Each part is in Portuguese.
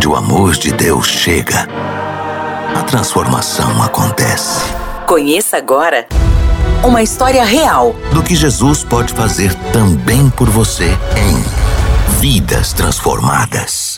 Onde o amor de Deus chega, a transformação acontece. Conheça agora uma história real do que Jesus pode fazer também por você em Vidas Transformadas.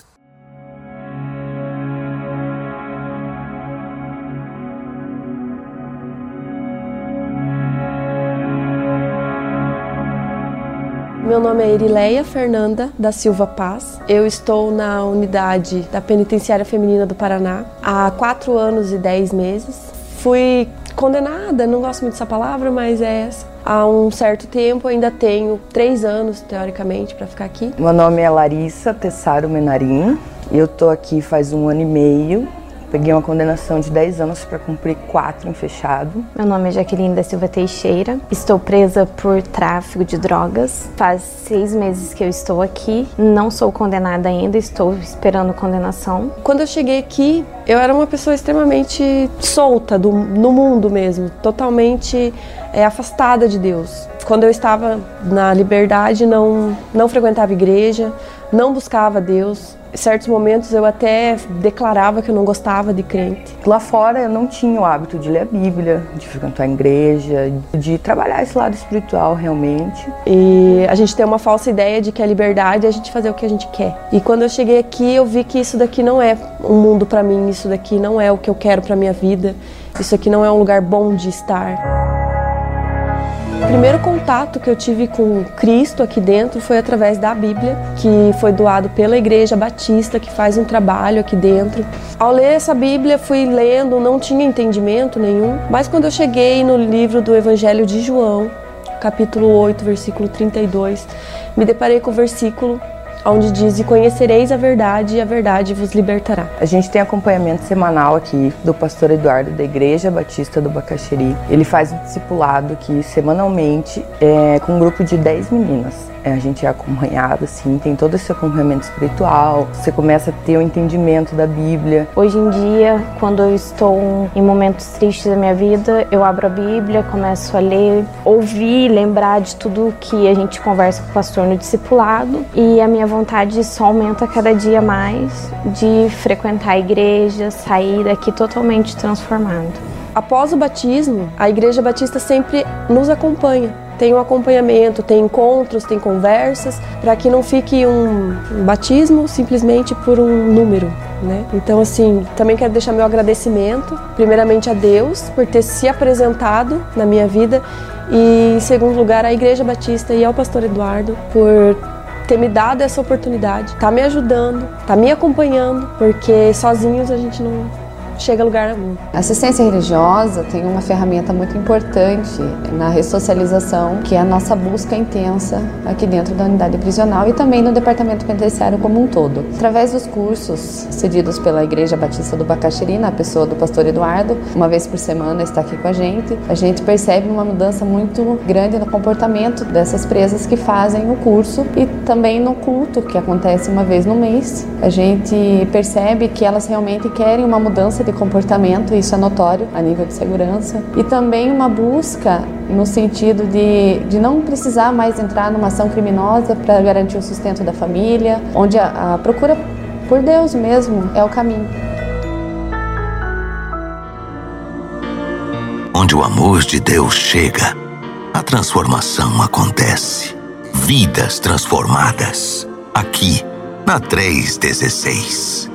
Meu nome é Erileia Fernanda da Silva Paz. Eu estou na unidade da Penitenciária Feminina do Paraná há quatro anos e dez meses. Fui condenada, não gosto muito dessa palavra, mas é essa. Há um certo tempo, ainda tenho três anos, teoricamente, para ficar aqui. Meu nome é Larissa Tessaro Menarim. Eu estou aqui faz um ano e meio Peguei uma condenação de 10 anos para cumprir 4 em fechado. Meu nome é Jaqueline da Silva Teixeira. Estou presa por tráfico de drogas. Faz seis meses que eu estou aqui. Não sou condenada ainda, estou esperando condenação. Quando eu cheguei aqui, eu era uma pessoa extremamente solta do, no mundo mesmo, totalmente é, afastada de Deus. Quando eu estava na liberdade, não, não frequentava igreja, não buscava Deus, em certos momentos eu até declarava que eu não gostava de crente. Lá fora eu não tinha o hábito de ler a Bíblia, de frequentar a igreja, de trabalhar esse lado espiritual realmente. E a gente tem uma falsa ideia de que a liberdade é a gente fazer o que a gente quer. E quando eu cheguei aqui, eu vi que isso daqui não é um mundo para mim, isso daqui não é o que eu quero para minha vida, isso aqui não é um lugar bom de estar. O primeiro contato que eu tive com Cristo aqui dentro foi através da Bíblia, que foi doado pela Igreja Batista, que faz um trabalho aqui dentro. Ao ler essa Bíblia, fui lendo, não tinha entendimento nenhum, mas quando eu cheguei no livro do Evangelho de João, capítulo 8, versículo 32, me deparei com o versículo onde diz: E conhecereis a verdade, e a verdade vos libertará. A gente tem acompanhamento semanal aqui do pastor Eduardo da Igreja Batista do Bacaxeri. Ele faz um discipulado aqui semanalmente é, com um grupo de 10 meninas. É, a gente é acompanhado, assim, tem todo esse acompanhamento espiritual, você começa a ter o um entendimento da Bíblia. Hoje em dia, quando eu estou em momentos tristes da minha vida, eu abro a Bíblia, começo a ler, ouvir, lembrar de tudo que a gente conversa com o pastor no discipulado e a minha vontade só aumenta cada dia mais de frequentar a igreja, sair daqui totalmente transformado. Após o batismo, a Igreja Batista sempre nos acompanha tem um acompanhamento, tem encontros, tem conversas, para que não fique um batismo simplesmente por um número. Né? Então, assim, também quero deixar meu agradecimento, primeiramente a Deus por ter se apresentado na minha vida e, em segundo lugar, à Igreja Batista e ao Pastor Eduardo por ter me dado essa oportunidade, tá me ajudando, tá me acompanhando, porque sozinhos a gente não, chega a lugar algum. A assistência religiosa tem uma ferramenta muito importante na ressocialização, que é a nossa busca intensa aqui dentro da unidade prisional e também no departamento penitenciário como um todo. Através dos cursos cedidos pela Igreja Batista do Bacaxiri, na pessoa do pastor Eduardo, uma vez por semana está aqui com a gente, a gente percebe uma mudança muito grande no comportamento dessas presas que fazem o curso e também no culto que acontece uma vez no mês. A gente percebe que elas realmente querem uma mudança de de comportamento, isso é notório a nível de segurança, e também uma busca no sentido de, de não precisar mais entrar numa ação criminosa para garantir o sustento da família, onde a, a procura por Deus mesmo é o caminho. Onde o amor de Deus chega, a transformação acontece. Vidas transformadas. Aqui, na 316.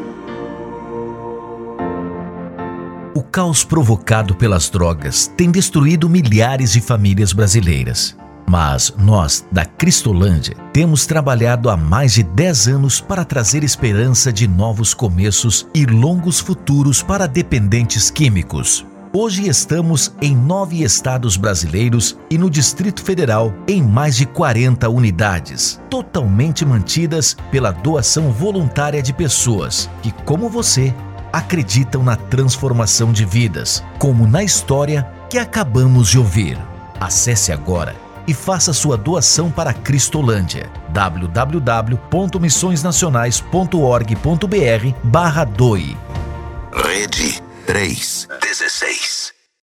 O caos provocado pelas drogas tem destruído milhares de famílias brasileiras. Mas nós, da Cristolândia, temos trabalhado há mais de 10 anos para trazer esperança de novos começos e longos futuros para dependentes químicos. Hoje estamos em nove estados brasileiros e no Distrito Federal em mais de 40 unidades, totalmente mantidas pela doação voluntária de pessoas que, como você, acreditam na transformação de vidas, como na história que acabamos de ouvir. Acesse agora e faça sua doação para a Cristolândia. www.missõesnacionais.org.br barra doe. Rede 316